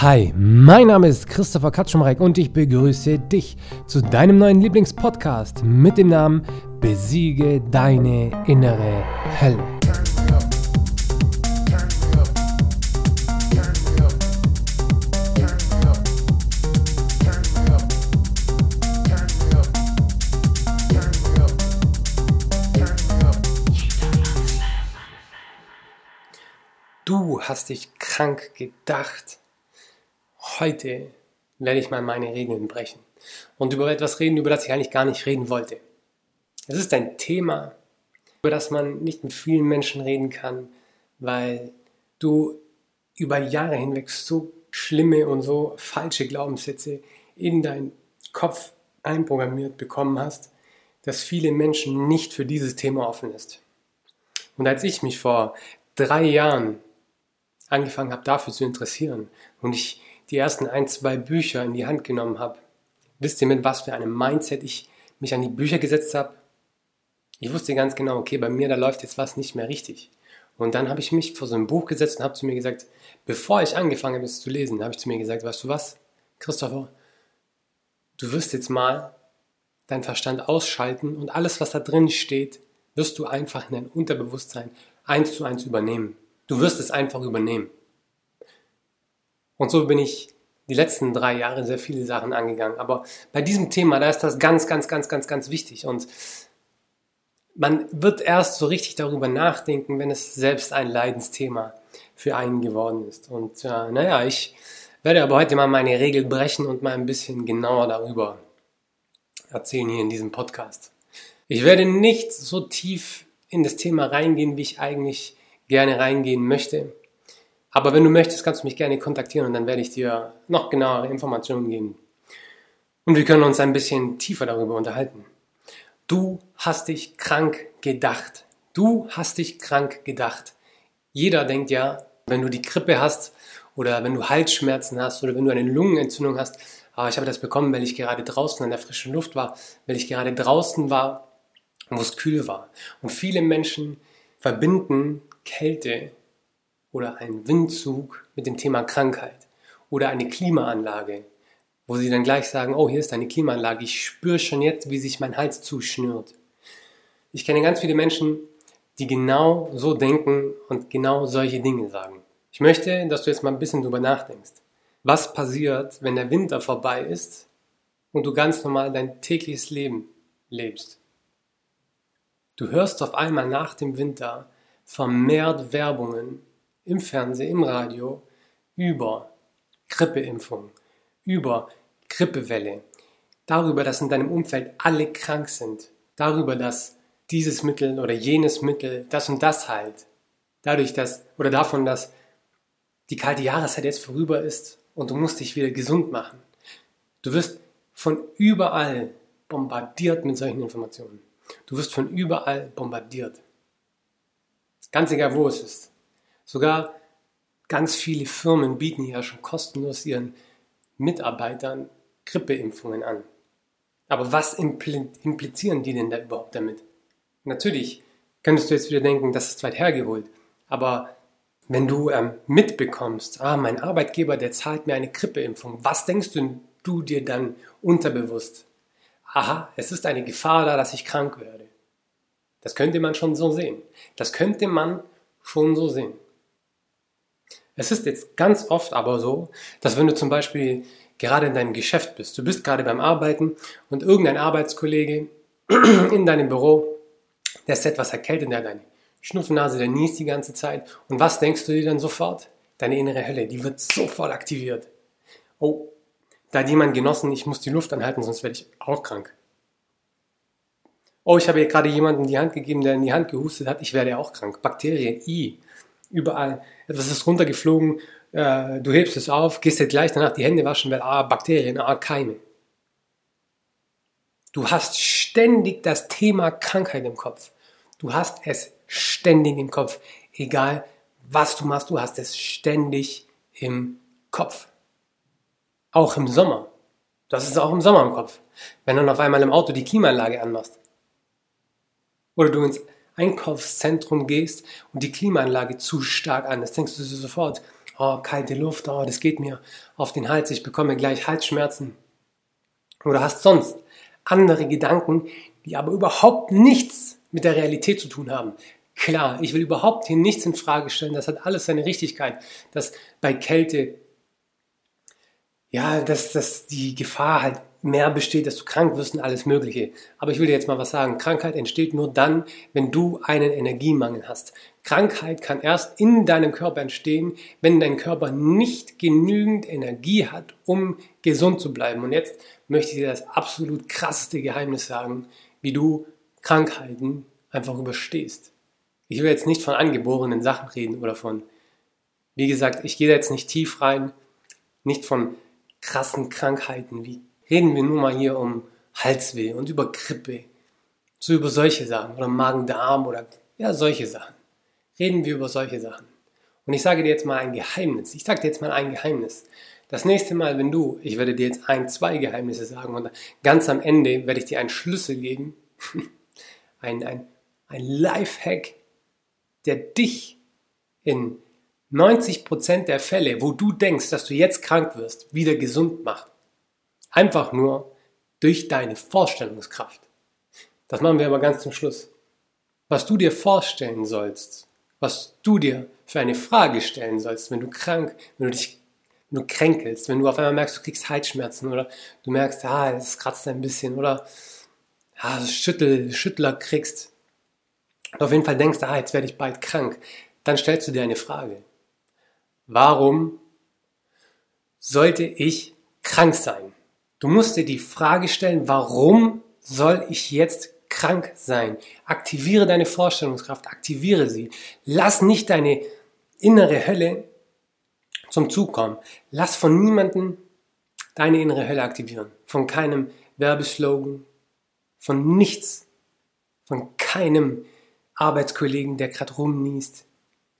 Hi, mein Name ist Christopher Katschumreck und ich begrüße dich zu deinem neuen Lieblingspodcast mit dem Namen Besiege deine innere Hölle. Du hast dich krank gedacht. Heute werde ich mal meine Regeln brechen und über etwas reden, über das ich eigentlich gar nicht reden wollte. Es ist ein Thema, über das man nicht mit vielen Menschen reden kann, weil du über Jahre hinweg so schlimme und so falsche Glaubenssätze in deinen Kopf einprogrammiert bekommen hast, dass viele Menschen nicht für dieses Thema offen ist. Und als ich mich vor drei Jahren angefangen habe, dafür zu interessieren und ich die ersten ein, zwei Bücher in die Hand genommen habe, wisst ihr, mit was für einem Mindset ich mich an die Bücher gesetzt habe? Ich wusste ganz genau, okay, bei mir, da läuft jetzt was nicht mehr richtig. Und dann habe ich mich vor so ein Buch gesetzt und habe zu mir gesagt, bevor ich angefangen habe, es zu lesen, habe ich zu mir gesagt, weißt du was, Christopher, du wirst jetzt mal deinen Verstand ausschalten und alles, was da drin steht, wirst du einfach in dein Unterbewusstsein eins zu eins übernehmen. Du wirst es einfach übernehmen. Und so bin ich die letzten drei Jahre sehr viele Sachen angegangen. Aber bei diesem Thema, da ist das ganz, ganz, ganz, ganz, ganz wichtig. Und man wird erst so richtig darüber nachdenken, wenn es selbst ein Leidensthema für einen geworden ist. Und äh, naja, ich werde aber heute mal meine Regel brechen und mal ein bisschen genauer darüber erzählen hier in diesem Podcast. Ich werde nicht so tief in das Thema reingehen, wie ich eigentlich gerne reingehen möchte. Aber wenn du möchtest, kannst du mich gerne kontaktieren und dann werde ich dir noch genauere Informationen geben. Und wir können uns ein bisschen tiefer darüber unterhalten. Du hast dich krank gedacht. Du hast dich krank gedacht. Jeder denkt ja, wenn du die Grippe hast oder wenn du Halsschmerzen hast oder wenn du eine Lungenentzündung hast, ah, ich habe das bekommen, weil ich gerade draußen an der frischen Luft war, weil ich gerade draußen war, wo es kühl war. Und viele Menschen verbinden Kälte oder einen Windzug mit dem Thema Krankheit oder eine Klimaanlage, wo sie dann gleich sagen, oh, hier ist eine Klimaanlage, ich spüre schon jetzt, wie sich mein Hals zuschnürt. Ich kenne ganz viele Menschen, die genau so denken und genau solche Dinge sagen. Ich möchte, dass du jetzt mal ein bisschen drüber nachdenkst. Was passiert, wenn der Winter vorbei ist und du ganz normal dein tägliches Leben lebst? Du hörst auf einmal nach dem Winter vermehrt Werbungen im Fernsehen, im Radio über Grippeimpfung, über Grippewelle, darüber, dass in deinem Umfeld alle krank sind, darüber, dass dieses Mittel oder jenes Mittel das und das heilt, dadurch, dass oder davon, dass die kalte Jahreszeit jetzt vorüber ist und du musst dich wieder gesund machen. Du wirst von überall bombardiert mit solchen Informationen. Du wirst von überall bombardiert. Ganz egal, wo es ist. Sogar ganz viele Firmen bieten ja schon kostenlos ihren Mitarbeitern Grippeimpfungen an. Aber was implizieren die denn da überhaupt damit? Natürlich könntest du jetzt wieder denken, das ist weit hergeholt. Aber wenn du ähm, mitbekommst, ah, mein Arbeitgeber, der zahlt mir eine Grippeimpfung, was denkst du, du dir dann unterbewusst? Aha, es ist eine Gefahr da, dass ich krank werde. Das könnte man schon so sehen. Das könnte man schon so sehen. Es ist jetzt ganz oft aber so, dass wenn du zum Beispiel gerade in deinem Geschäft bist, du bist gerade beim Arbeiten und irgendein Arbeitskollege in deinem Büro, der ist etwas erkältet, der hat eine Schnupfennase, der niest die ganze Zeit. Und was denkst du dir dann sofort? Deine innere Hölle, die wird sofort aktiviert. Oh, da hat jemand genossen, ich muss die Luft anhalten, sonst werde ich auch krank oh, ich habe gerade jemanden die Hand gegeben, der in die Hand gehustet hat, ich werde auch krank. Bakterien, I, überall. Etwas ist runtergeflogen, äh, du hebst es auf, gehst jetzt gleich danach die Hände waschen, weil, ah, Bakterien, ah, Keime. Du hast ständig das Thema Krankheit im Kopf. Du hast es ständig im Kopf. Egal, was du machst, du hast es ständig im Kopf. Auch im Sommer. Du hast es auch im Sommer im Kopf. Wenn du dann auf einmal im Auto die Klimaanlage anmachst oder du ins Einkaufszentrum gehst und die Klimaanlage zu stark an ist, denkst du sofort, oh, kalte Luft, oh, das geht mir auf den Hals, ich bekomme gleich Halsschmerzen. Oder hast sonst andere Gedanken, die aber überhaupt nichts mit der Realität zu tun haben. Klar, ich will überhaupt hier nichts in Frage stellen, das hat alles seine Richtigkeit, dass bei Kälte ja, dass, dass die Gefahr halt mehr besteht, dass du krank wirst und alles Mögliche. Aber ich will dir jetzt mal was sagen. Krankheit entsteht nur dann, wenn du einen Energiemangel hast. Krankheit kann erst in deinem Körper entstehen, wenn dein Körper nicht genügend Energie hat, um gesund zu bleiben. Und jetzt möchte ich dir das absolut krasseste Geheimnis sagen, wie du Krankheiten einfach überstehst. Ich will jetzt nicht von angeborenen Sachen reden oder von, wie gesagt, ich gehe da jetzt nicht tief rein, nicht von krassen Krankheiten, wie reden wir nun mal hier um Halsweh und über Grippe, so über solche Sachen oder Magen-Darm oder ja, solche Sachen. Reden wir über solche Sachen. Und ich sage dir jetzt mal ein Geheimnis. Ich sage dir jetzt mal ein Geheimnis. Das nächste Mal, wenn du, ich werde dir jetzt ein, zwei Geheimnisse sagen und ganz am Ende werde ich dir einen Schlüssel geben, ein, ein, ein Lifehack, der dich in 90% der Fälle, wo du denkst, dass du jetzt krank wirst, wieder gesund macht. Einfach nur durch deine Vorstellungskraft. Das machen wir aber ganz zum Schluss. Was du dir vorstellen sollst, was du dir für eine Frage stellen sollst, wenn du krank, wenn du dich, wenn du kränkelst, wenn du auf einmal merkst, du kriegst Halsschmerzen oder du merkst, ah, es kratzt ein bisschen oder ah, Schüttel, Schüttler kriegst, und auf jeden Fall denkst, ah, jetzt werde ich bald krank, dann stellst du dir eine Frage. Warum sollte ich krank sein? Du musst dir die Frage stellen, warum soll ich jetzt krank sein? Aktiviere deine Vorstellungskraft, aktiviere sie. Lass nicht deine innere Hölle zum Zug kommen. Lass von niemandem deine innere Hölle aktivieren. Von keinem Werbeslogan, von nichts, von keinem Arbeitskollegen, der gerade rumniest,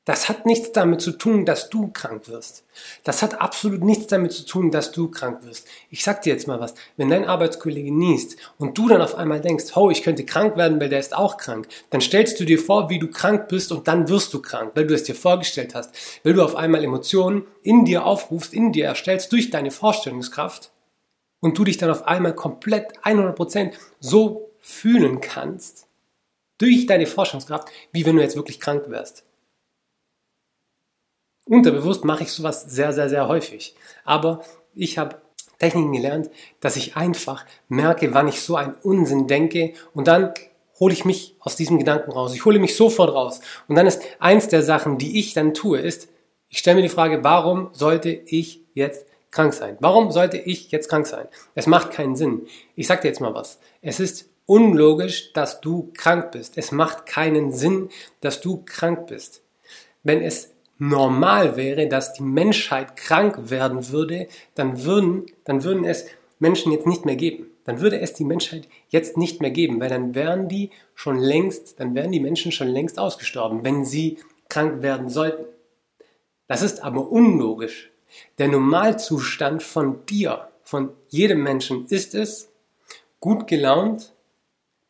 das hat nichts damit zu tun, dass du krank wirst. Das hat absolut nichts damit zu tun, dass du krank wirst. Ich sag dir jetzt mal was. Wenn dein Arbeitskollege niest und du dann auf einmal denkst, oh, ich könnte krank werden, weil der ist auch krank, dann stellst du dir vor, wie du krank bist und dann wirst du krank, weil du es dir vorgestellt hast. Weil du auf einmal Emotionen in dir aufrufst, in dir erstellst durch deine Vorstellungskraft und du dich dann auf einmal komplett 100% so fühlen kannst, durch deine Vorstellungskraft, wie wenn du jetzt wirklich krank wärst. Unterbewusst mache ich sowas sehr, sehr, sehr häufig. Aber ich habe Techniken gelernt, dass ich einfach merke, wann ich so einen Unsinn denke und dann hole ich mich aus diesem Gedanken raus. Ich hole mich sofort raus. Und dann ist eins der Sachen, die ich dann tue, ist, ich stelle mir die Frage, warum sollte ich jetzt krank sein? Warum sollte ich jetzt krank sein? Es macht keinen Sinn. Ich sage dir jetzt mal was. Es ist unlogisch, dass du krank bist. Es macht keinen Sinn, dass du krank bist. Wenn es normal wäre, dass die Menschheit krank werden würde, dann würden, dann würden es Menschen jetzt nicht mehr geben. Dann würde es die Menschheit jetzt nicht mehr geben, weil dann wären die schon längst, dann wären die Menschen schon längst ausgestorben, wenn sie krank werden sollten. Das ist aber unlogisch. Der Normalzustand von dir, von jedem Menschen ist es, gut gelaunt,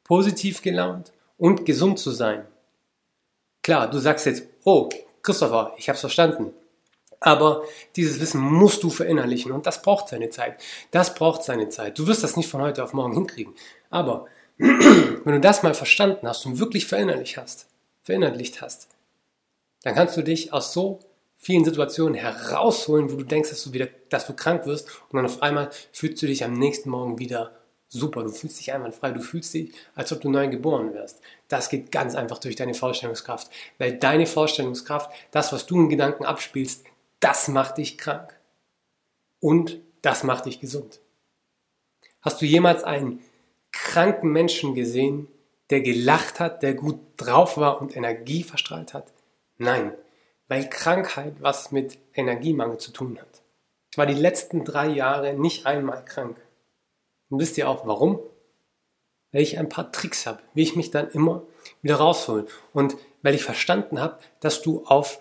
positiv gelaunt und gesund zu sein. Klar, du sagst jetzt, oh, Christopher, ich habe es verstanden. Aber dieses Wissen musst du verinnerlichen und das braucht seine Zeit. Das braucht seine Zeit. Du wirst das nicht von heute auf morgen hinkriegen. Aber wenn du das mal verstanden hast und wirklich verinnerlicht hast, verinnerlicht hast, dann kannst du dich aus so vielen Situationen herausholen, wo du denkst, dass du wieder, dass du krank wirst und dann auf einmal fühlst du dich am nächsten Morgen wieder super, du fühlst dich einwandfrei, du fühlst dich, als ob du neu geboren wärst. Das geht ganz einfach durch deine Vorstellungskraft, weil deine Vorstellungskraft, das, was du in Gedanken abspielst, das macht dich krank. Und das macht dich gesund. Hast du jemals einen kranken Menschen gesehen, der gelacht hat, der gut drauf war und Energie verstrahlt hat? Nein, weil Krankheit was mit Energiemangel zu tun hat. Ich war die letzten drei Jahre nicht einmal krank. Und wisst ihr auch warum? Weil ich ein paar Tricks habe, wie ich mich dann immer wieder raushole. Und weil ich verstanden habe, dass du auf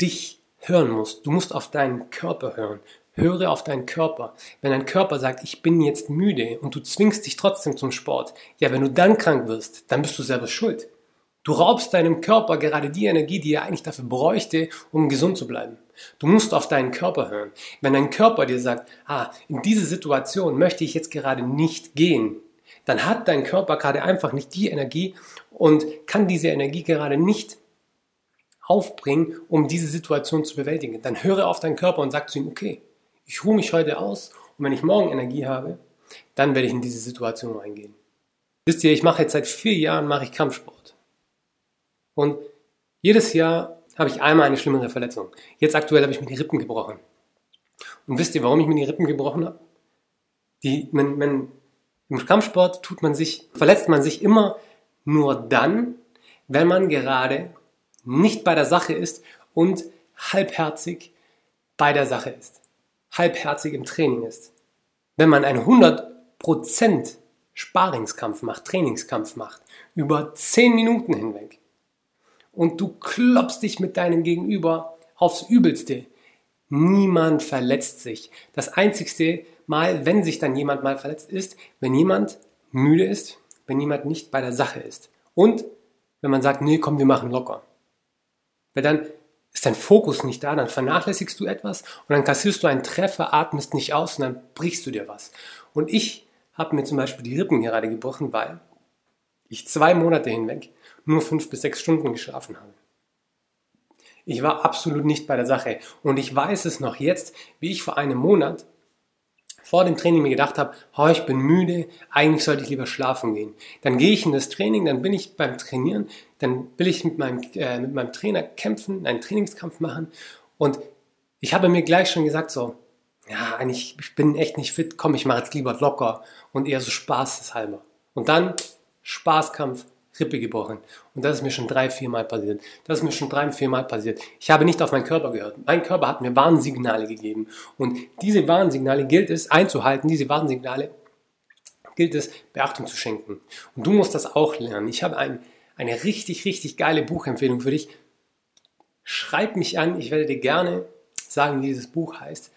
dich hören musst. Du musst auf deinen Körper hören. Höre auf deinen Körper. Wenn dein Körper sagt, ich bin jetzt müde und du zwingst dich trotzdem zum Sport, ja, wenn du dann krank wirst, dann bist du selber schuld. Du raubst deinem Körper gerade die Energie, die er eigentlich dafür bräuchte, um gesund zu bleiben. Du musst auf deinen Körper hören. Wenn dein Körper dir sagt, ah, in diese Situation möchte ich jetzt gerade nicht gehen, dann hat dein Körper gerade einfach nicht die Energie und kann diese Energie gerade nicht aufbringen, um diese Situation zu bewältigen. Dann höre auf deinen Körper und sag zu ihm, okay, ich ruhe mich heute aus und wenn ich morgen Energie habe, dann werde ich in diese Situation reingehen. Wisst ihr, ich mache jetzt seit vier Jahren mache ich Kampfsport. Und jedes Jahr habe ich einmal eine schlimmere Verletzung. Jetzt aktuell habe ich mir die Rippen gebrochen. Und wisst ihr, warum ich mir die Rippen gebrochen habe? Die, man, man, Im Kampfsport tut man sich, verletzt man sich immer nur dann, wenn man gerade nicht bei der Sache ist und halbherzig bei der Sache ist. Halbherzig im Training ist. Wenn man einen 100% Sparingskampf macht, Trainingskampf macht, über 10 Minuten hinweg und du klopfst dich mit deinem Gegenüber aufs Übelste, niemand verletzt sich. Das einzigste Mal, wenn sich dann jemand mal verletzt ist, wenn jemand müde ist, wenn jemand nicht bei der Sache ist. Und wenn man sagt, nee, komm, wir machen locker. Weil dann ist dein Fokus nicht da, dann vernachlässigst du etwas und dann kassierst du einen Treffer, atmest nicht aus und dann brichst du dir was. Und ich habe mir zum Beispiel die Rippen gerade gebrochen, weil ich zwei Monate hinweg nur fünf bis sechs Stunden geschlafen habe. Ich war absolut nicht bei der Sache. Und ich weiß es noch jetzt, wie ich vor einem Monat vor dem Training mir gedacht habe, oh, ich bin müde, eigentlich sollte ich lieber schlafen gehen. Dann gehe ich in das Training, dann bin ich beim Trainieren, dann will ich mit meinem, äh, mit meinem Trainer kämpfen, einen Trainingskampf machen und ich habe mir gleich schon gesagt so, ja, eigentlich, ich bin echt nicht fit, komm, ich mache jetzt lieber locker und eher so spaßeshalber. Und dann Spaßkampf, Rippe gebrochen. Und das ist mir schon drei, vier Mal passiert. Das ist mir schon drei, vier Mal passiert. Ich habe nicht auf meinen Körper gehört. Mein Körper hat mir Warnsignale gegeben. Und diese Warnsignale gilt es einzuhalten. Diese Warnsignale gilt es Beachtung zu schenken. Und du musst das auch lernen. Ich habe ein, eine richtig, richtig geile Buchempfehlung für dich. Schreib mich an. Ich werde dir gerne sagen, wie dieses Buch heißt.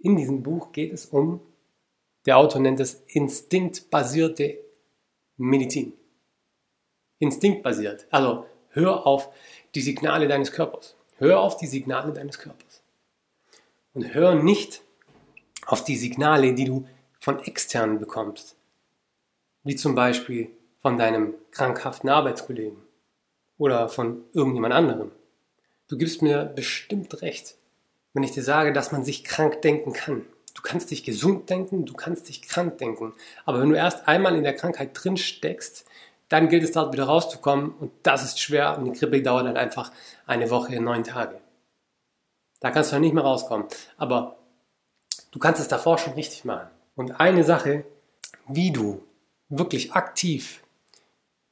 In diesem Buch geht es um, der Autor nennt es instinktbasierte Medizin instinktbasiert. Also hör auf die Signale deines Körpers. Hör auf die Signale deines Körpers. Und hör nicht auf die Signale, die du von externen bekommst. Wie zum Beispiel von deinem krankhaften Arbeitskollegen oder von irgendjemand anderem. Du gibst mir bestimmt recht, wenn ich dir sage, dass man sich krank denken kann. Du kannst dich gesund denken, du kannst dich krank denken. Aber wenn du erst einmal in der Krankheit drin steckst, dann gilt es dort wieder rauszukommen und das ist schwer und die Grippe dauert dann einfach eine Woche, neun Tage. Da kannst du nicht mehr rauskommen. Aber du kannst es davor schon richtig machen. Und eine Sache, wie du wirklich aktiv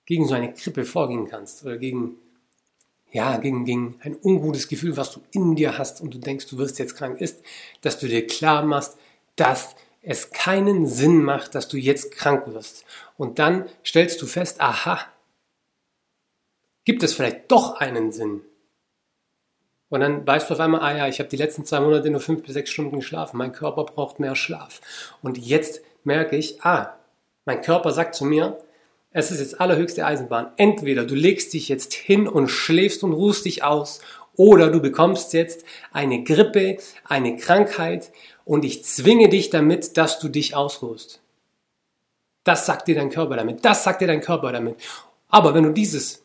gegen so eine Grippe vorgehen kannst oder gegen, ja, gegen, gegen ein ungutes Gefühl, was du in dir hast und du denkst, du wirst jetzt krank, ist, dass du dir klar machst, dass es keinen Sinn macht, dass du jetzt krank wirst. Und dann stellst du fest, aha, gibt es vielleicht doch einen Sinn. Und dann weißt du auf einmal, ah ja, ich habe die letzten zwei Monate nur fünf bis sechs Stunden geschlafen. Mein Körper braucht mehr Schlaf. Und jetzt merke ich, ah, mein Körper sagt zu mir, es ist jetzt allerhöchste Eisenbahn. Entweder du legst dich jetzt hin und schläfst und ruhst dich aus oder du bekommst jetzt eine Grippe, eine Krankheit und ich zwinge dich damit, dass du dich ausruhst. Das sagt dir dein Körper damit. Das sagt dir dein Körper damit. Aber wenn du dieses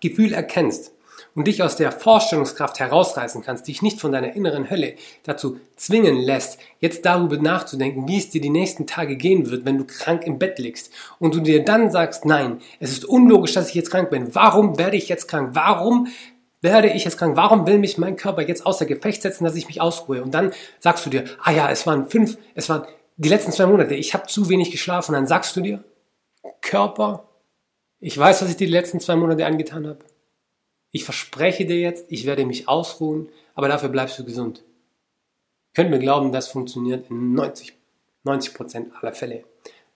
Gefühl erkennst und dich aus der Vorstellungskraft herausreißen kannst, dich nicht von deiner inneren Hölle dazu zwingen lässt, jetzt darüber nachzudenken, wie es dir die nächsten Tage gehen wird, wenn du krank im Bett liegst und du dir dann sagst, nein, es ist unlogisch, dass ich jetzt krank bin. Warum werde ich jetzt krank? Warum werde ich jetzt krank? Warum will mich mein Körper jetzt außer Gefecht setzen, dass ich mich ausruhe? Und dann sagst du dir, ah ja, es waren fünf, es waren die letzten zwei Monate, ich habe zu wenig geschlafen. Und dann sagst du dir, Körper, ich weiß, was ich die letzten zwei Monate angetan habe. Ich verspreche dir jetzt, ich werde mich ausruhen, aber dafür bleibst du gesund. Könnt mir glauben, das funktioniert in 90, 90 Prozent aller Fälle.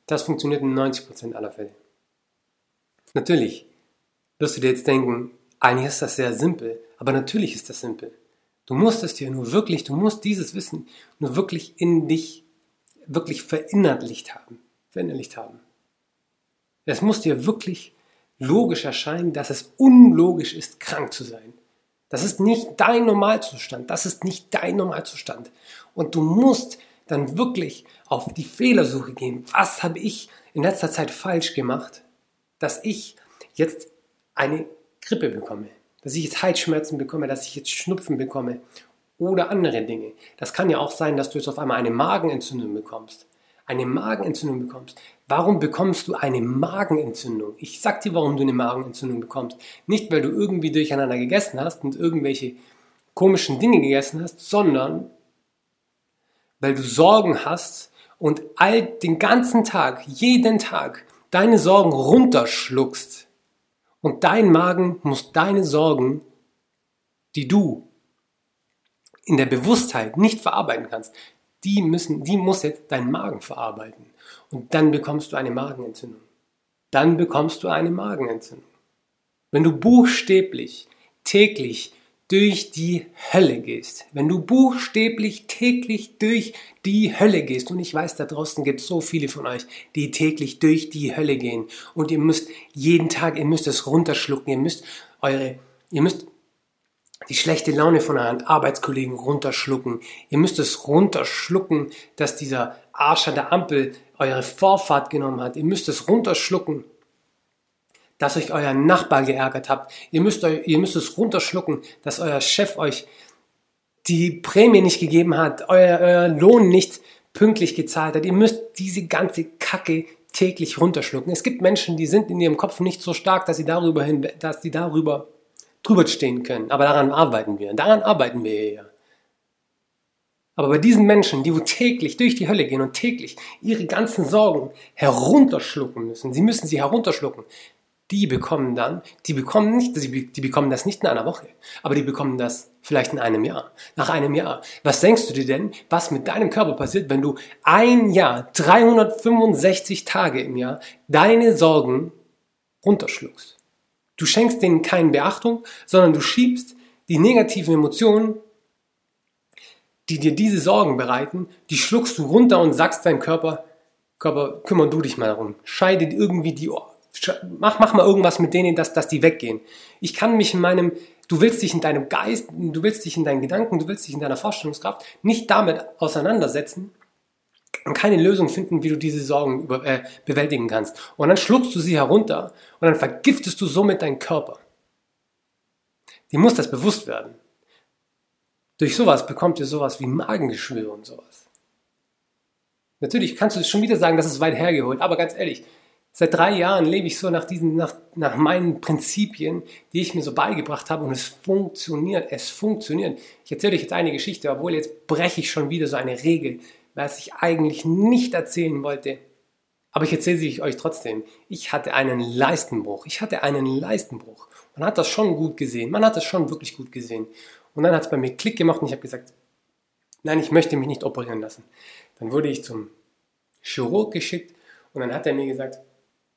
Das funktioniert in 90 Prozent aller Fälle. Natürlich wirst du dir jetzt denken, eigentlich ist das sehr simpel, aber natürlich ist das simpel. Du musst es dir nur wirklich, du musst dieses Wissen nur wirklich in dich wirklich verinnerlicht haben, verinnerlicht haben. Es muss dir wirklich logisch erscheinen, dass es unlogisch ist, krank zu sein. Das ist nicht dein Normalzustand. Das ist nicht dein Normalzustand. Und du musst dann wirklich auf die Fehlersuche gehen. Was habe ich in letzter Zeit falsch gemacht, dass ich jetzt eine Grippe bekomme, dass ich jetzt Halsschmerzen bekomme, dass ich jetzt Schnupfen bekomme oder andere Dinge. Das kann ja auch sein, dass du jetzt auf einmal eine Magenentzündung bekommst. Eine Magenentzündung bekommst. Warum bekommst du eine Magenentzündung? Ich sag dir, warum du eine Magenentzündung bekommst. Nicht, weil du irgendwie durcheinander gegessen hast und irgendwelche komischen Dinge gegessen hast, sondern weil du Sorgen hast und all den ganzen Tag, jeden Tag deine Sorgen runterschluckst. Und dein Magen muss deine Sorgen, die du in der Bewusstheit nicht verarbeiten kannst, die müssen, die muss jetzt dein Magen verarbeiten. Und dann bekommst du eine Magenentzündung. Dann bekommst du eine Magenentzündung. Wenn du buchstäblich täglich durch die Hölle gehst, wenn du buchstäblich täglich durch die Hölle gehst, und ich weiß, da draußen gibt es so viele von euch, die täglich durch die Hölle gehen, und ihr müsst jeden Tag, ihr müsst es runterschlucken, ihr müsst eure, ihr müsst die schlechte Laune von euren Arbeitskollegen runterschlucken. Ihr müsst es runterschlucken, dass dieser Arsch an der Ampel eure Vorfahrt genommen hat. Ihr müsst es runterschlucken, dass euch euer Nachbar geärgert habt. Ihr müsst, ihr müsst es runterschlucken, dass euer Chef euch die Prämie nicht gegeben hat, euer, euer Lohn nicht pünktlich gezahlt hat. Ihr müsst diese ganze Kacke täglich runterschlucken. Es gibt Menschen, die sind in ihrem Kopf nicht so stark, dass sie darüber hin, dass sie darüber drüber stehen können. Aber daran arbeiten wir. Daran arbeiten wir hier. Aber bei diesen Menschen, die wo täglich durch die Hölle gehen und täglich ihre ganzen Sorgen herunterschlucken müssen, sie müssen sie herunterschlucken, die bekommen dann, die bekommen nicht, die bekommen das nicht in einer Woche, aber die bekommen das vielleicht in einem Jahr. Nach einem Jahr. Was denkst du dir denn, was mit deinem Körper passiert, wenn du ein Jahr, 365 Tage im Jahr, deine Sorgen runterschluckst? Du schenkst denen keine Beachtung, sondern du schiebst die negativen Emotionen, die dir diese Sorgen bereiten, die schluckst du runter und sagst deinem Körper, Körper, kümmer du dich mal darum. Scheide irgendwie die Ohr mach, mach mal irgendwas mit denen, dass, dass die weggehen. Ich kann mich in meinem, du willst dich in deinem Geist, du willst dich in deinen Gedanken, du willst dich in deiner Vorstellungskraft nicht damit auseinandersetzen und keine Lösung finden, wie du diese Sorgen über, äh, bewältigen kannst. Und dann schluckst du sie herunter und dann vergiftest du somit deinen Körper. Dir muss das bewusst werden. Durch sowas bekommt ihr sowas wie Magengeschwür und sowas. Natürlich kannst du schon wieder sagen, das ist weit hergeholt, aber ganz ehrlich, Seit drei Jahren lebe ich so nach diesen, nach, nach meinen Prinzipien, die ich mir so beigebracht habe und es funktioniert, es funktioniert. Ich erzähle euch jetzt eine Geschichte, obwohl jetzt breche ich schon wieder so eine Regel, was ich eigentlich nicht erzählen wollte. Aber ich erzähle sie euch trotzdem. Ich hatte einen Leistenbruch. Ich hatte einen Leistenbruch. Man hat das schon gut gesehen. Man hat das schon wirklich gut gesehen. Und dann hat es bei mir Klick gemacht und ich habe gesagt, nein, ich möchte mich nicht operieren lassen. Dann wurde ich zum Chirurg geschickt und dann hat er mir gesagt,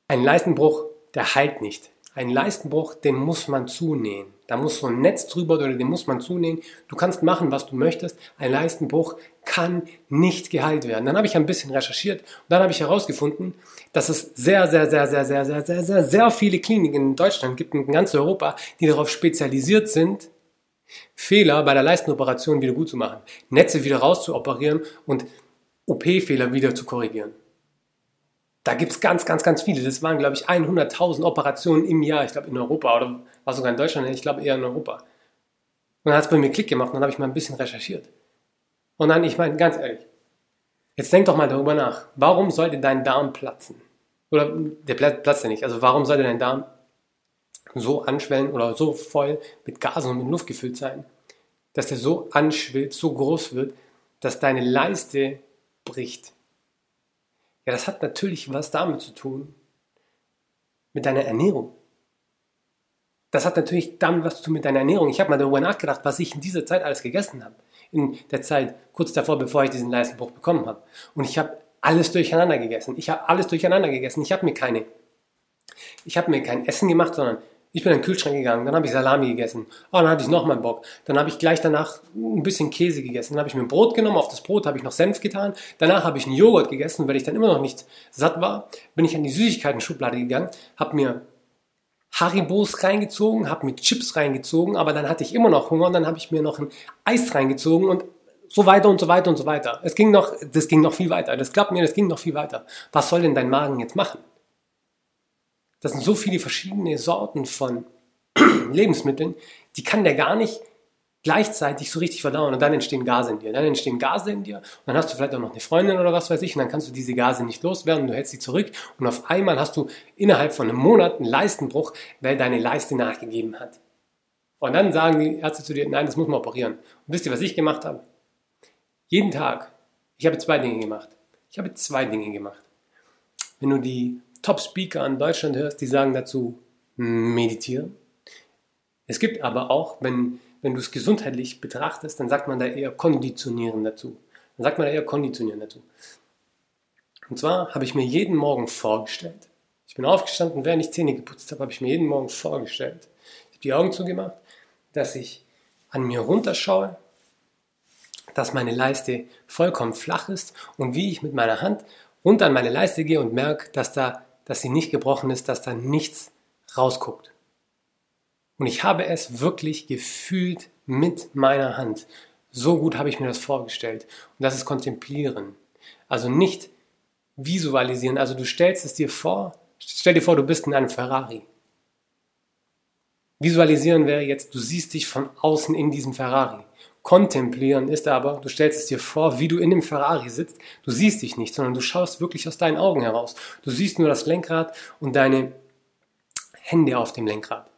ein Leistenbruch, der heilt nicht. Ein Leistenbruch, den muss man zunähen. Da muss so ein Netz drüber oder den muss man zunähen. Du kannst machen, was du möchtest. Ein Leistenbruch kann nicht geheilt werden. Dann habe ich ein bisschen recherchiert und dann habe ich herausgefunden, dass es sehr, sehr, sehr, sehr, sehr, sehr, sehr, sehr, sehr viele Kliniken in Deutschland gibt, in ganz Europa, die darauf spezialisiert sind, Fehler bei der Leistenoperation wieder gut zu machen, Netze wieder rauszuoperieren und OP-Fehler wieder zu korrigieren. Da gibt es ganz, ganz, ganz viele. Das waren, glaube ich, 100.000 Operationen im Jahr. Ich glaube in Europa oder war sogar in Deutschland. Ich glaube eher in Europa. Und dann hat es bei mir Klick gemacht und dann habe ich mal ein bisschen recherchiert. Und dann, ich meine, ganz ehrlich, jetzt denk doch mal darüber nach. Warum sollte dein Darm platzen? Oder der platzt ja nicht. Also warum sollte dein Darm so anschwellen oder so voll mit Gasen und mit Luft gefüllt sein, dass der so anschwillt, so groß wird, dass deine Leiste bricht? Ja, das hat natürlich was damit zu tun, mit deiner Ernährung. Das hat natürlich damit was zu tun mit deiner Ernährung. Ich habe mal darüber nachgedacht, was ich in dieser Zeit alles gegessen habe. In der Zeit kurz davor, bevor ich diesen Leistenbruch bekommen habe. Und ich habe alles durcheinander gegessen. Ich habe alles durcheinander gegessen. Ich habe mir keine, ich habe mir kein Essen gemacht, sondern ich bin in den Kühlschrank gegangen, dann habe ich Salami gegessen. Oh, dann hatte ich nochmal Bock. Dann habe ich gleich danach ein bisschen Käse gegessen. Dann habe ich mir ein Brot genommen, auf das Brot habe ich noch Senf getan. Danach habe ich einen Joghurt gegessen, weil ich dann immer noch nicht satt war. Bin ich an die Süßigkeiten-Schublade gegangen, habe mir Haribos reingezogen, habe mir Chips reingezogen, aber dann hatte ich immer noch Hunger und dann habe ich mir noch ein Eis reingezogen und so weiter und so weiter und so weiter. Es ging noch, das ging noch viel weiter. Das klappt mir, das ging noch viel weiter. Was soll denn dein Magen jetzt machen? Das sind so viele verschiedene Sorten von Lebensmitteln, die kann der gar nicht gleichzeitig so richtig verdauen und dann entstehen Gase in dir. Dann entstehen Gase in dir und dann hast du vielleicht auch noch eine Freundin oder was weiß ich und dann kannst du diese Gase nicht loswerden, du hältst sie zurück und auf einmal hast du innerhalb von einem Monat einen Leistenbruch, weil deine Leiste nachgegeben hat. Und dann sagen die Ärzte zu dir, nein, das muss man operieren. Und wisst ihr, was ich gemacht habe? Jeden Tag. Ich habe zwei Dinge gemacht. Ich habe zwei Dinge gemacht. Wenn du die Top-Speaker in Deutschland hörst, die sagen dazu, meditieren. Es gibt aber auch, wenn wenn du es gesundheitlich betrachtest, dann sagt man da eher konditionieren dazu. Dann sagt man da eher konditionieren dazu. Und zwar habe ich mir jeden Morgen vorgestellt, ich bin aufgestanden, während ich Zähne geputzt habe, habe ich mir jeden Morgen vorgestellt, ich habe die Augen zugemacht, dass ich an mir runterschaue, dass meine Leiste vollkommen flach ist und wie ich mit meiner Hand runter an meine Leiste gehe und merke, dass, da, dass sie nicht gebrochen ist, dass da nichts rausguckt. Und ich habe es wirklich gefühlt mit meiner Hand. So gut habe ich mir das vorgestellt. Und das ist Kontemplieren. Also nicht visualisieren. Also du stellst es dir vor, stell dir vor, du bist in einem Ferrari. Visualisieren wäre jetzt, du siehst dich von außen in diesem Ferrari. Kontemplieren ist aber, du stellst es dir vor, wie du in dem Ferrari sitzt. Du siehst dich nicht, sondern du schaust wirklich aus deinen Augen heraus. Du siehst nur das Lenkrad und deine Hände auf dem Lenkrad.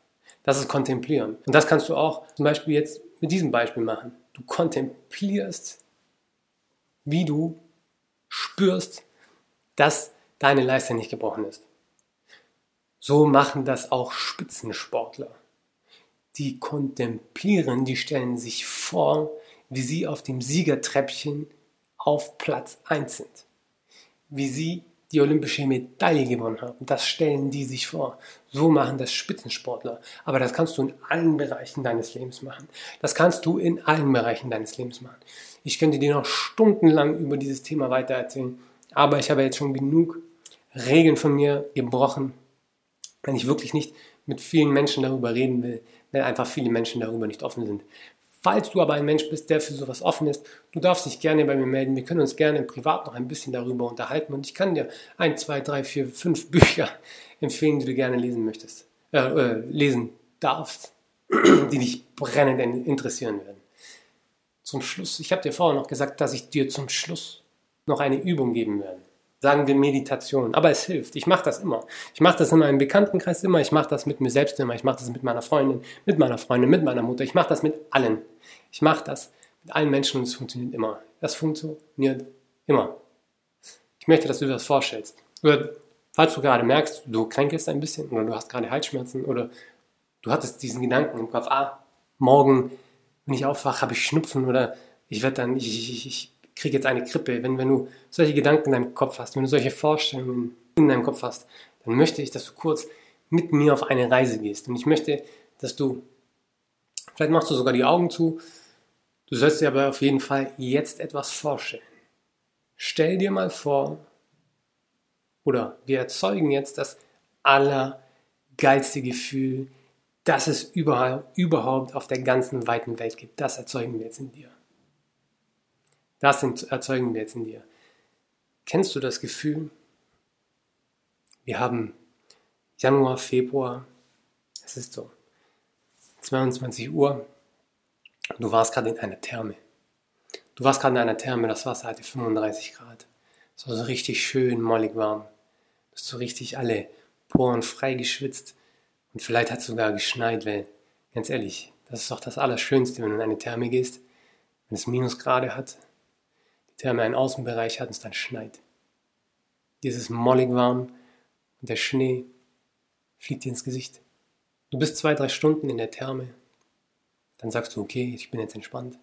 Das ist Kontemplieren. Und das kannst du auch zum Beispiel jetzt mit diesem Beispiel machen. Du kontemplierst, wie du spürst, dass deine Leiste nicht gebrochen ist. So machen das auch Spitzensportler. Die kontemplieren, die stellen sich vor, wie sie auf dem Siegertreppchen auf Platz 1 sind. Wie sie die olympische Medaille gewonnen haben. Das stellen die sich vor. So machen das Spitzensportler. Aber das kannst du in allen Bereichen deines Lebens machen. Das kannst du in allen Bereichen deines Lebens machen. Ich könnte dir noch stundenlang über dieses Thema weitererzählen. Aber ich habe jetzt schon genug Regeln von mir gebrochen, wenn ich wirklich nicht mit vielen Menschen darüber reden will, weil einfach viele Menschen darüber nicht offen sind. Falls du aber ein Mensch bist, der für sowas offen ist, du darfst dich gerne bei mir melden. Wir können uns gerne privat noch ein bisschen darüber unterhalten und ich kann dir ein, zwei, drei, vier, fünf Bücher empfehlen, die du gerne lesen möchtest, äh, äh, lesen darfst, die dich brennend interessieren werden. Zum Schluss, ich habe dir vorher noch gesagt, dass ich dir zum Schluss noch eine Übung geben werde sagen wir Meditation. Aber es hilft. Ich mache das immer. Ich mache das in meinem Bekanntenkreis immer. Ich mache das mit mir selbst immer. Ich mache das mit meiner Freundin, mit meiner Freundin, mit meiner Mutter. Ich mache das mit allen. Ich mache das mit allen Menschen und es funktioniert immer. Das funktioniert immer. Ich möchte, dass du dir das vorstellst. Oder falls du gerade merkst, du kränkelst ein bisschen oder du hast gerade Halsschmerzen oder du hattest diesen Gedanken im Kopf, ah, morgen, wenn ich aufwache, habe ich Schnupfen oder ich werde dann, ich, ich, ich, kriege jetzt eine Krippe, wenn, wenn du solche Gedanken in deinem Kopf hast, wenn du solche Vorstellungen in deinem Kopf hast, dann möchte ich, dass du kurz mit mir auf eine Reise gehst. Und ich möchte, dass du, vielleicht machst du sogar die Augen zu, du sollst dir aber auf jeden Fall jetzt etwas vorstellen. Stell dir mal vor, oder wir erzeugen jetzt das allergeilste Gefühl, das es überhaupt auf der ganzen weiten Welt gibt. Das erzeugen wir jetzt in dir. Das erzeugen wir jetzt in dir. Kennst du das Gefühl? Wir haben Januar, Februar, es ist so 22 Uhr, du warst gerade in einer Therme. Du warst gerade in einer Therme, das Wasser hatte 35 Grad. Es war so richtig schön mollig warm. Du hast so richtig alle Poren frei geschwitzt und vielleicht hat es sogar geschneit, weil, ganz ehrlich, das ist doch das Allerschönste, wenn du in eine Therme gehst, wenn es Minusgrade hat, Therme einen Außenbereich hat und es dann schneit. Dieses mollig warm und der Schnee fliegt dir ins Gesicht. Du bist zwei, drei Stunden in der Therme. Dann sagst du, okay, ich bin jetzt entspannt.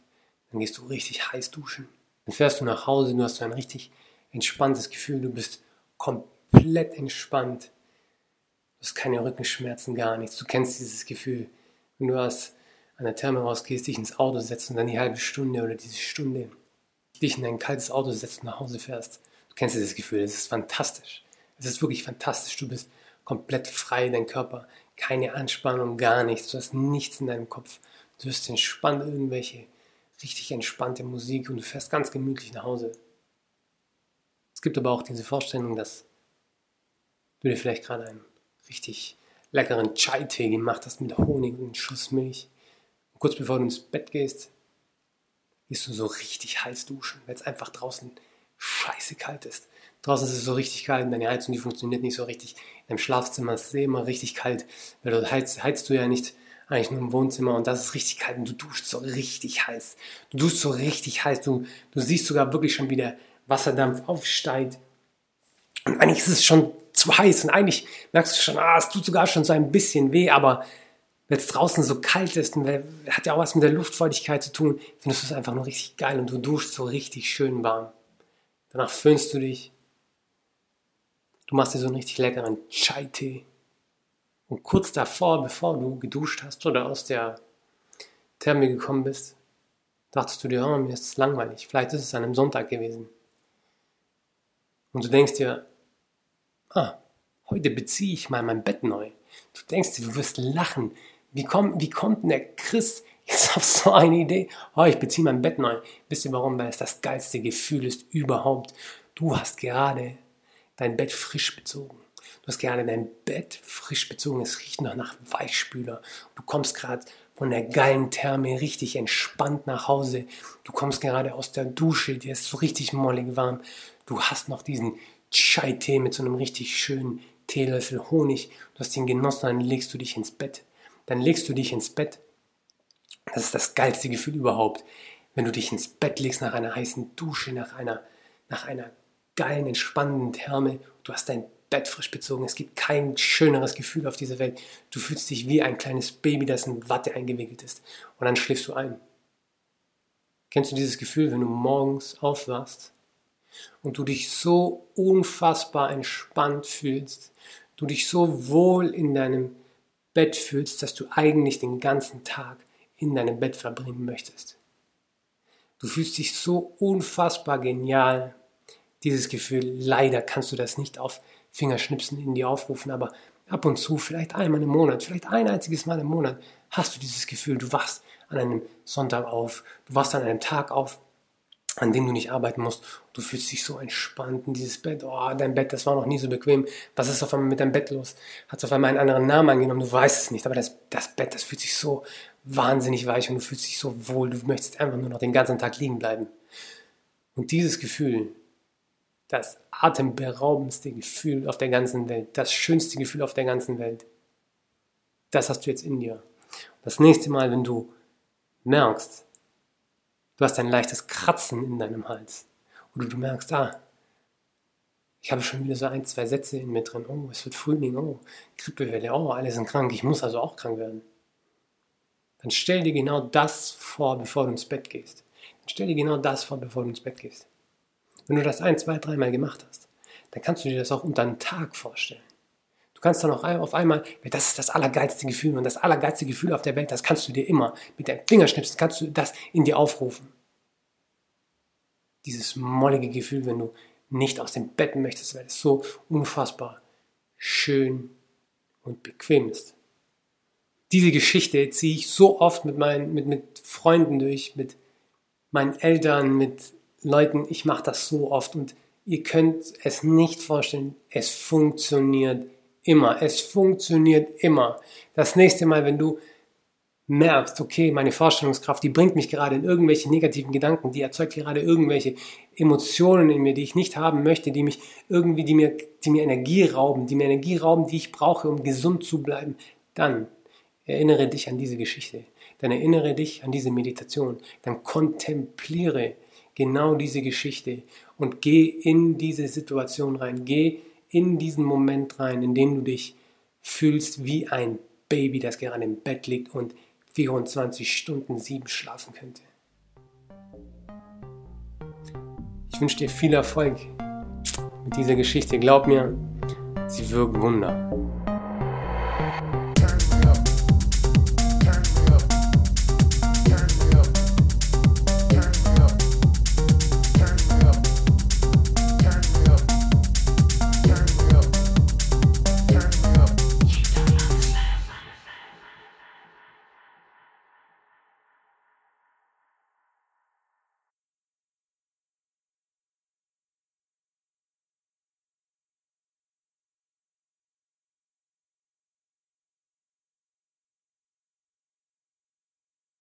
Dann gehst du richtig heiß duschen. Dann fährst du nach Hause, du hast so ein richtig entspanntes Gefühl, du bist komplett entspannt. Du hast keine Rückenschmerzen, gar nichts. Du kennst dieses Gefühl, wenn du aus einer Therme rausgehst, dich ins Auto setzt und dann die halbe Stunde oder diese Stunde dich in ein kaltes Auto setzt und nach Hause fährst. Du kennst dieses Gefühl, es ist fantastisch. Es ist wirklich fantastisch. Du bist komplett frei, dein Körper Keine Anspannung, gar nichts. Du hast nichts in deinem Kopf. Du wirst entspannt, irgendwelche richtig entspannte Musik und du fährst ganz gemütlich nach Hause. Es gibt aber auch diese Vorstellung, dass du dir vielleicht gerade einen richtig leckeren Chai-Tee gemacht hast mit Honig und Schuss Milch. Kurz bevor du ins Bett gehst, gehst du so richtig heiß duschen, weil es einfach draußen scheiße kalt ist. Draußen ist es so richtig kalt und deine Heizung, die funktioniert nicht so richtig. In deinem Schlafzimmer ist es immer richtig kalt, weil dort heizt, heizt du ja nicht eigentlich nur im Wohnzimmer und das ist richtig kalt und du duschst so richtig heiß. Du duschst so richtig heiß, du, du siehst sogar wirklich schon, wie der Wasserdampf aufsteigt. Und eigentlich ist es schon zu heiß und eigentlich merkst du schon, ah, es tut sogar schon so ein bisschen weh, aber weil es draußen so kalt ist und hat ja auch was mit der Luftfeuchtigkeit zu tun, findest du es einfach nur richtig geil und du duschst so richtig schön warm. Danach föhnst du dich. Du machst dir so einen richtig leckeren Chai-Tee. Und kurz davor, bevor du geduscht hast oder aus der Therme gekommen bist, dachtest du dir, oh, mir ist es langweilig. Vielleicht ist es an einem Sonntag gewesen. Und du denkst dir, ah, heute beziehe ich mal mein Bett neu. Du denkst dir, du wirst lachen. Wie, komm, wie kommt denn der Chris jetzt auf so eine Idee? Oh, ich beziehe mein Bett neu. Wisst ihr warum? Weil es das geilste Gefühl ist überhaupt. Du hast gerade dein Bett frisch bezogen. Du hast gerade dein Bett frisch bezogen. Es riecht noch nach Weichspüler. Du kommst gerade von der geilen Therme richtig entspannt nach Hause. Du kommst gerade aus der Dusche, dir ist so richtig mollig warm. Du hast noch diesen Chai-Tee mit so einem richtig schönen Teelöffel Honig. Du hast ihn genossen, dann legst du dich ins Bett. Dann legst du dich ins Bett. Das ist das geilste Gefühl überhaupt. Wenn du dich ins Bett legst nach einer heißen Dusche, nach einer, nach einer geilen, entspannenden Therme. Du hast dein Bett frisch bezogen. Es gibt kein schöneres Gefühl auf dieser Welt. Du fühlst dich wie ein kleines Baby, das in Watte eingewickelt ist. Und dann schläfst du ein. Kennst du dieses Gefühl, wenn du morgens aufwachst und du dich so unfassbar entspannt fühlst, du dich so wohl in deinem Bett fühlst, dass du eigentlich den ganzen Tag in deinem Bett verbringen möchtest. Du fühlst dich so unfassbar genial, dieses Gefühl. Leider kannst du das nicht auf Fingerschnipsen in dir aufrufen, aber ab und zu, vielleicht einmal im Monat, vielleicht ein einziges Mal im Monat, hast du dieses Gefühl, du wachst an einem Sonntag auf, du wachst an einem Tag auf, an dem du nicht arbeiten musst. Du fühlst dich so entspannt in dieses Bett. Oh, dein Bett, das war noch nie so bequem. Was ist auf einmal mit deinem Bett los? Hat es auf einmal einen anderen Namen angenommen? Du weißt es nicht, aber das, das Bett, das fühlt sich so wahnsinnig weich und du fühlst dich so wohl. Du möchtest einfach nur noch den ganzen Tag liegen bleiben. Und dieses Gefühl, das atemberaubendste Gefühl auf der ganzen Welt, das schönste Gefühl auf der ganzen Welt, das hast du jetzt in dir. Das nächste Mal, wenn du merkst, du hast ein leichtes Kratzen in deinem Hals oder du merkst, ah, ich habe schon wieder so ein, zwei Sätze in mir drin, oh, es wird Frühling, oh, Grippewelle, oh, alle sind krank, ich muss also auch krank werden. Dann stell dir genau das vor, bevor du ins Bett gehst. Dann stell dir genau das vor, bevor du ins Bett gehst. Wenn du das ein, zwei, dreimal gemacht hast, dann kannst du dir das auch unter einen Tag vorstellen. Kannst dann auch auf einmal, das ist das allergeilste Gefühl und das allergeilste Gefühl auf der Welt, das kannst du dir immer mit deinem Fingerschnipsen, kannst du das in dir aufrufen. Dieses mollige Gefühl, wenn du nicht aus dem Bett möchtest, weil es so unfassbar schön und bequem ist. Diese Geschichte ziehe ich so oft mit meinen mit, mit Freunden durch, mit meinen Eltern, mit Leuten, ich mache das so oft und ihr könnt es nicht vorstellen, es funktioniert immer. Es funktioniert immer. Das nächste Mal, wenn du merkst, okay, meine Vorstellungskraft, die bringt mich gerade in irgendwelche negativen Gedanken, die erzeugt gerade irgendwelche Emotionen in mir, die ich nicht haben möchte, die mich irgendwie, die mir, die mir Energie rauben, die mir Energie rauben, die ich brauche, um gesund zu bleiben, dann erinnere dich an diese Geschichte. Dann erinnere dich an diese Meditation. Dann kontempliere genau diese Geschichte und geh in diese Situation rein. Geh in diesen Moment rein, in dem du dich fühlst wie ein Baby, das gerade im Bett liegt und 24 Stunden sieben schlafen könnte. Ich wünsche dir viel Erfolg mit dieser Geschichte. Glaub mir, sie wirkt Wunder.